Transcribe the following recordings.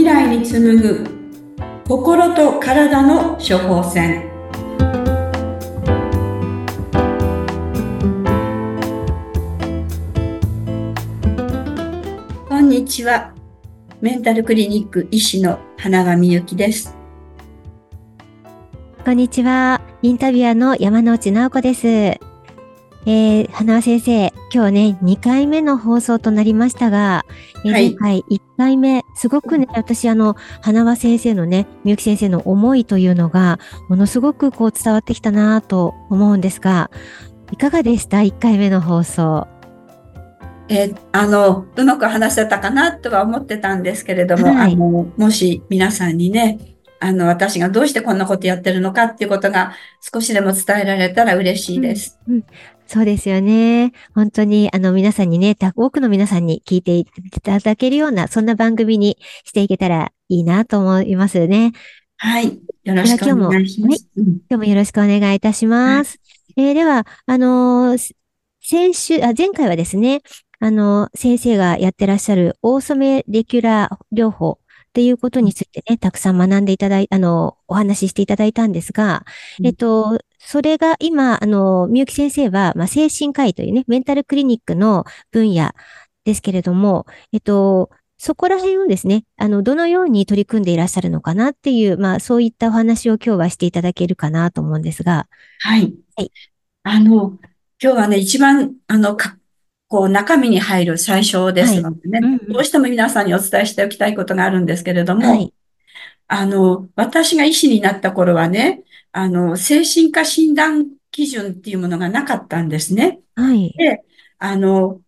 未来に紡ぐ心と体の処方箋。こんにちは。メンタルクリニック医師の花上美幸です。こんにちは。インタビュアーの山内直子です。えー、花輪先生、今日ね、2回目の放送となりましたが、えー、前回1回目、すごくね、私、あの、花輪先生のね、みゆき先生の思いというのが、ものすごくこう伝わってきたなと思うんですが、いかがでした ?1 回目の放送。えー、あの、うまく話せたかなとは思ってたんですけれども、はい、あの、もし皆さんにね、あの、私がどうしてこんなことやってるのかっていうことが少しでも伝えられたら嬉しいです。うん、うん、そうですよね。本当に、あの、皆さんにね、多くの皆さんに聞いていただけるような、そんな番組にしていけたらいいなと思いますね。はい。よろしくお願いします。今日も、はい、今日もよろしくお願いいたします。はい、えー、では、あのー、先週あ、前回はですね、あの、先生がやってらっしゃるオーソメレキュラー療法っていうことについてね、たくさん学んでいただい、あの、お話ししていただいたんですが、うん、えっと、それが今、あの、みゆき先生は、まあ、精神科医というね、メンタルクリニックの分野ですけれども、えっと、そこら辺をですね、あの、どのように取り組んでいらっしゃるのかなっていう、まあ、そういったお話を今日はしていただけるかなと思うんですが。はい。はい。あの、今日はね、一番、あの、かこう中身に入る最初ですのでね、はい。うんうん、どうしても皆さんにお伝えしておきたいことがあるんですけれども、はい、あの、私が医師になった頃はね、あの、精神科診断基準っていうものがなかったんですね。はい。で、あの、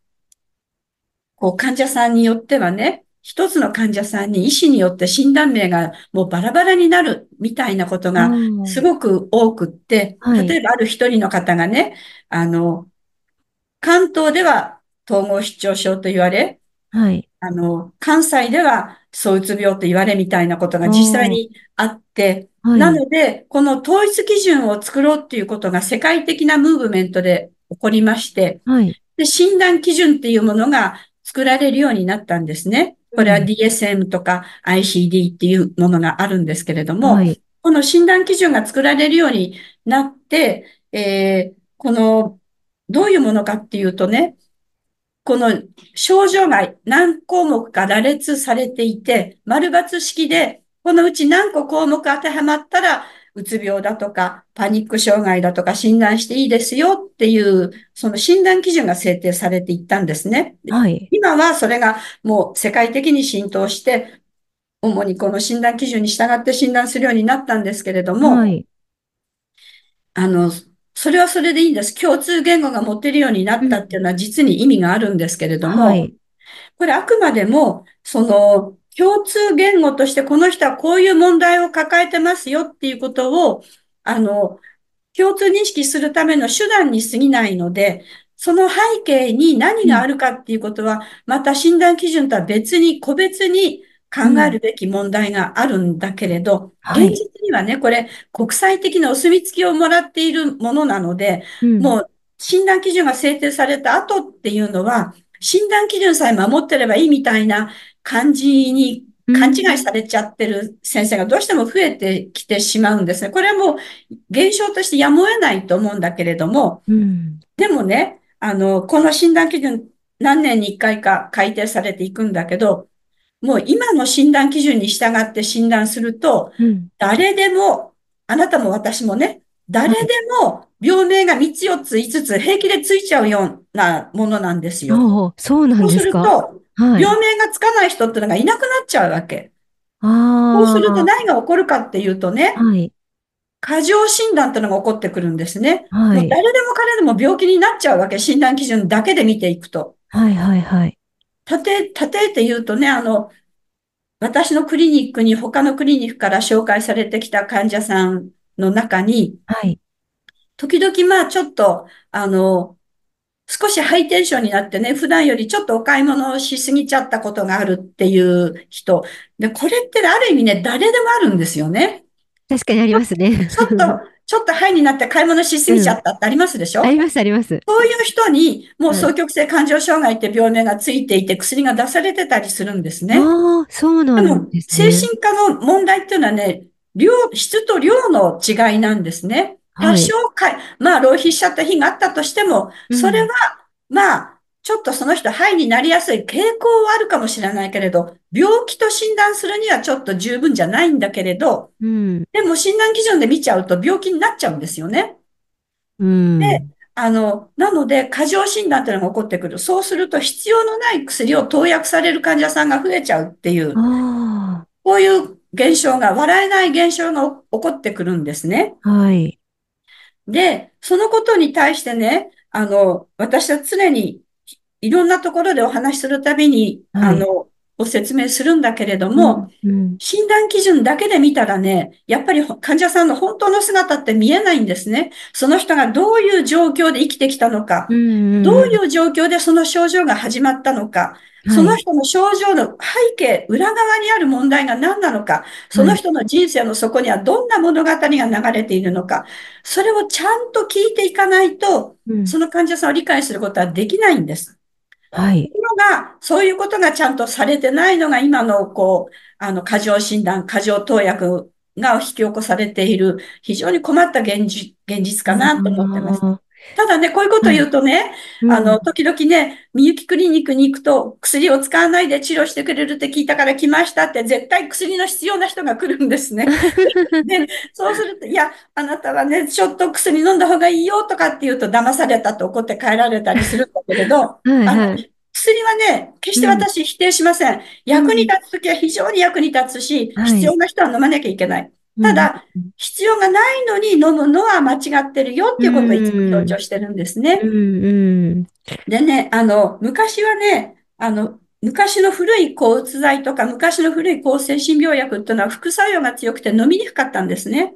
こう患者さんによってはね、一つの患者さんに医師によって診断名がもうバラバラになるみたいなことがすごく多くって、例えばある一人の方がね、あの、関東では統合失調症と言われ、はい。あの、関西では躁うつ病と言われみたいなことが実際にあって、はい、なので、この統一基準を作ろうっていうことが世界的なムーブメントで起こりまして、はい。で、診断基準っていうものが作られるようになったんですね。これは DSM とか ICD っていうものがあるんですけれども、はい、この診断基準が作られるようになって、えー、このどういうものかっていうとね、この症状が何項目か羅列されていて、丸抜式で、このうち何個項目当てはまったら、うつ病だとか、パニック障害だとか診断していいですよっていう、その診断基準が制定されていったんですね。はい。今はそれがもう世界的に浸透して、主にこの診断基準に従って診断するようになったんですけれども、はい。あの、それはそれでいいんです。共通言語が持てるようになったっていうのは実に意味があるんですけれども、はい、これあくまでも、その、共通言語としてこの人はこういう問題を抱えてますよっていうことを、あの、共通認識するための手段に過ぎないので、その背景に何があるかっていうことは、また診断基準とは別に、個別に考えるべき問題があるんだけれど、うん、現実にはね、これ国際的なお墨付きをもらっているものなので、うん、もう診断基準が制定された後っていうのは、診断基準さえ守ってればいいみたいな感じに勘違いされちゃってる先生がどうしても増えてきてしまうんですね。これはもう現象としてやむを得ないと思うんだけれども、うん、でもね、あの、この診断基準何年に一回か改定されていくんだけど、もう今の診断基準に従って診断すると、うん、誰でも、あなたも私もね、誰でも病名が3つ4つ5つ平気でついちゃうようなものなんですよ。そうなんですか？そうすると、はい、病名がつかない人ってのがいなくなっちゃうわけ。そうすると何が起こるかっていうとね、はい、過剰診断ってのが起こってくるんですね。はい、誰でも彼でも病気になっちゃうわけ。診断基準だけで見ていくと。はいはいはい。たて、たてて言うとね、あの、私のクリニックに他のクリニックから紹介されてきた患者さんの中に、はい。時々まあちょっと、あの、少しハイテンションになってね、普段よりちょっとお買い物をしすぎちゃったことがあるっていう人。で、これってある意味ね、誰でもあるんですよね。確かにありますね。ちょっと、ちょっとハイになって買い物しすぎちゃったってありますでしょ、あります、あります。そういう人に、もう双極性感情障害って病名がついていて、薬が出されてたりするんですね。ああ、そうなんですね。精神科の問題っていうのはね、量、質と量の違いなんですね。多少か、はい、まあ、浪費しちゃった日があったとしても、それは、うん、まあ、ちょっとその人、肺になりやすい傾向はあるかもしれないけれど、病気と診断するにはちょっと十分じゃないんだけれど、うん、でも診断基準で見ちゃうと病気になっちゃうんですよね。うん、で、あの、なので、過剰診断というのが起こってくる。そうすると、必要のない薬を投薬される患者さんが増えちゃうっていう、こういう現象が、笑えない現象が起こってくるんですね。はい。で、そのことに対してね、あの、私は常にいろんなところでお話しするたびに、はい、あの、ご説明するんだけれども、うんうん、診断基準だけで見たらね、やっぱり患者さんの本当の姿って見えないんですね。その人がどういう状況で生きてきたのか、うんうん、どういう状況でその症状が始まったのか、その人の症状の背景、裏側にある問題が何なのか、その人の人生の底にはどんな物語が流れているのか、それをちゃんと聞いていかないと、その患者さんを理解することはできないんです。はい。が、そういうことがちゃんとされてないのが今の、こう、あの、過剰診断、過剰投薬が引き起こされている、非常に困った現実現実かなと思ってます。ただね、こういうこと言うとね、うん、あの、時々ね、みゆきクリニックに行くと、薬を使わないで治療してくれるって聞いたから来ましたって、絶対薬の必要な人が来るんですね。で、そうすると、いや、あなたはね、ちょっと薬飲んだ方がいいよとかって言うと、騙されたと怒って帰られたりするんだけれど、はいはい、薬はね、決して私否定しません。うん、役に立つときは非常に役に立つし、必要な人は飲まなきゃいけない。ただ、必要がないのに飲むのは間違ってるよっていうことをいつも強調してるんですね。でね、あの、昔はね、あの、昔の古い抗うつ剤とか昔の古い抗精神病薬っていうのは副作用が強くて飲みにくかったんですね。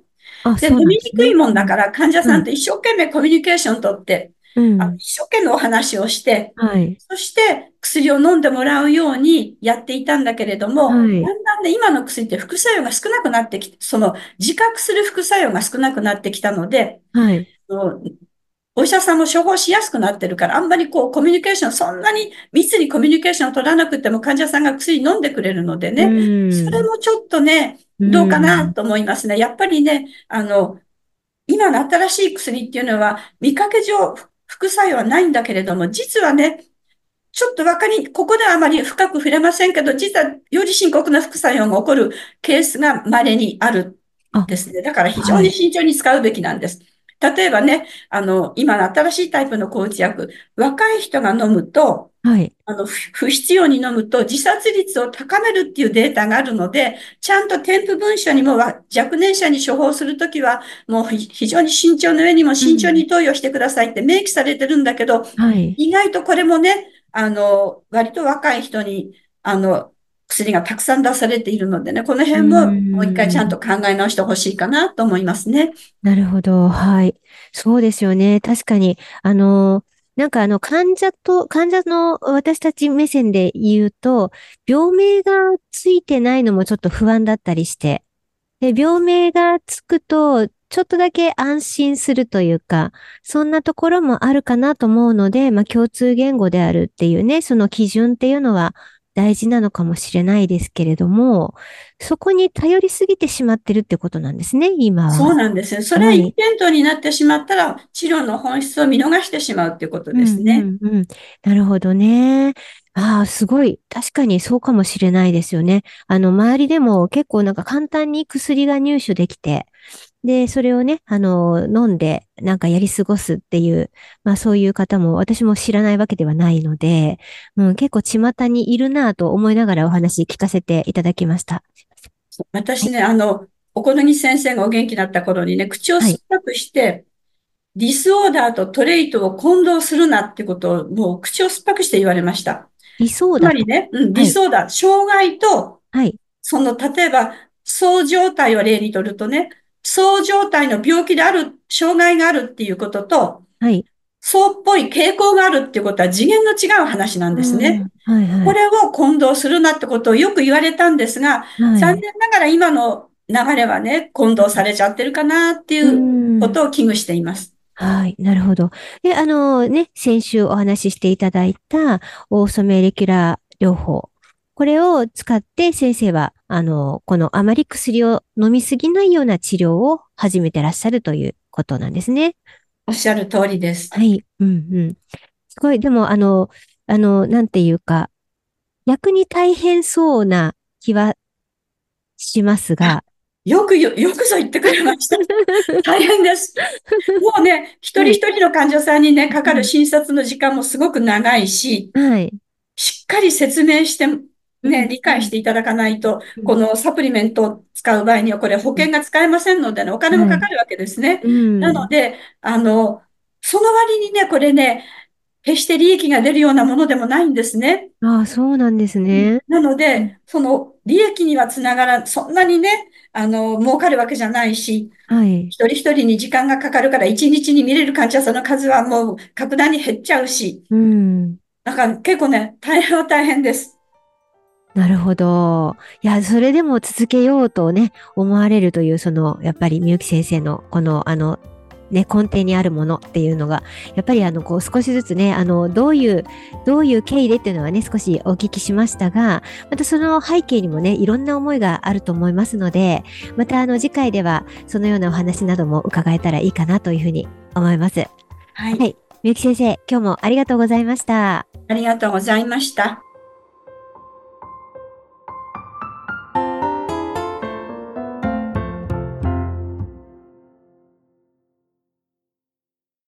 で、飲みにくいもんだから患者さんと一生懸命コミュニケーション取って、うん、あの一生懸命お話をして、はい、そして薬を飲んでもらうようにやっていたんだけれども、はい、だんだんね、今の薬って副作用が少なくなってきて、その自覚する副作用が少なくなってきたので、はい、お医者さんも処方しやすくなってるから、あんまりこうコミュニケーション、そんなに密にコミュニケーションを取らなくても患者さんが薬飲んでくれるのでね、それもちょっとね、どうかなと思いますね。やっぱりね、あの、今の新しい薬っていうのは見かけ上副作用はないんだけれども、実はね、ちょっとわかり、ここではあまり深く触れませんけど、実はより深刻な副作用が起こるケースが稀にあるんですね。だから非常に慎重に使うべきなんです。はい、例えばね、あの、今の新しいタイプの抗うつ薬、若い人が飲むと、はい。あの、不必要に飲むと自殺率を高めるっていうデータがあるので、ちゃんと添付文書にも若年者に処方するときは、もう非常に慎重の上にも慎重に投与してくださいって明記されてるんだけど、はい、意外とこれもね、あの、割と若い人に、あの、薬がたくさん出されているのでね、この辺ももう一回ちゃんと考え直してほしいかなと思いますね。なるほど。はい。そうですよね。確かに、あのなんかあの患者と、患者の私たち目線で言うと、病名がついてないのもちょっと不安だったりして、で、病名がつくと、ちょっとだけ安心するというか、そんなところもあるかなと思うので、まあ共通言語であるっていうね、その基準っていうのは大事なのかもしれないですけれども、そこに頼りすぎてしまってるってことなんですね、今は。そうなんですよ。それは一辺倒になってしまったら、はい、治療の本質を見逃してしまうってことですね。うんうんうん、なるほどね。ああ、すごい。確かにそうかもしれないですよね。あの、周りでも結構なんか簡単に薬が入手できて、で、それをね、あの、飲んで、なんかやり過ごすっていう、まあそういう方も私も知らないわけではないので、うん、結構巷にいるなと思いながらお話聞かせていただきました。私ね、はい、あの、小此木先生がお元気だった頃にね、口を酸っぱくして、はい、 disorder と trait を混同するなってことを、もう口を酸っぱくして言われました。 disorder つまりね、うん、 disorder、はい、障害と、はい。その、例えば、そう状態を例にとるとね、そう状態の病気である、障害があるっていうことと、はい。そうっぽい傾向があるっていうことは次元の違う話なんですね。はいはい、これを混同するなってことをよく言われたんですが、はい、残念ながら今の流れはね、混同されちゃってるかなっていうことを危惧しています。はい、なるほど。で、あのね、先週お話ししていただいた、オーソメレキュラー療法。これを使って先生は、あの、このあまり薬を飲みすぎないような治療を始めてらっしゃるということなんですね。おっしゃる通りです。はい。うんうん。すごい、でも、あの、あの、なんていうか、逆に大変そうな気はしますが、よくよ、よくぞ言ってくれました。大変です。もうね、一人一人の患者さんにね、かかる診察の時間もすごく長いし、はい、しっかり説明してね、理解していただかないと、このサプリメントを使う場合には、これ保険が使えませんのでね、お金もかかるわけですね。なので、あの、その割にね、これね、決して利益が出るようなものでもないんですね。ああ、そうなんですね。なので、その利益にはつながら、そんなにね、あの、儲かるわけじゃないし、はい。一人一人に時間がかかるから、一日に見れる患者さんの数はもう格段に減っちゃうし、うん。だから結構ね、大変は大変です。なるほど。いや、それでも続けようとね、思われるという、その、やっぱり、みゆき先生の、この、あの、ね、根底にあるものっていうのが、やっぱりあの、こう少しずつね、あの、どういう、どういう経緯でっていうのはね、少しお聞きしましたが、またその背景にもね、いろんな思いがあると思いますので、またあの、次回ではそのようなお話なども伺えたらいいかなというふうに思います。はい。はい。みゆき先生、今日もありがとうございました。ありがとうございました。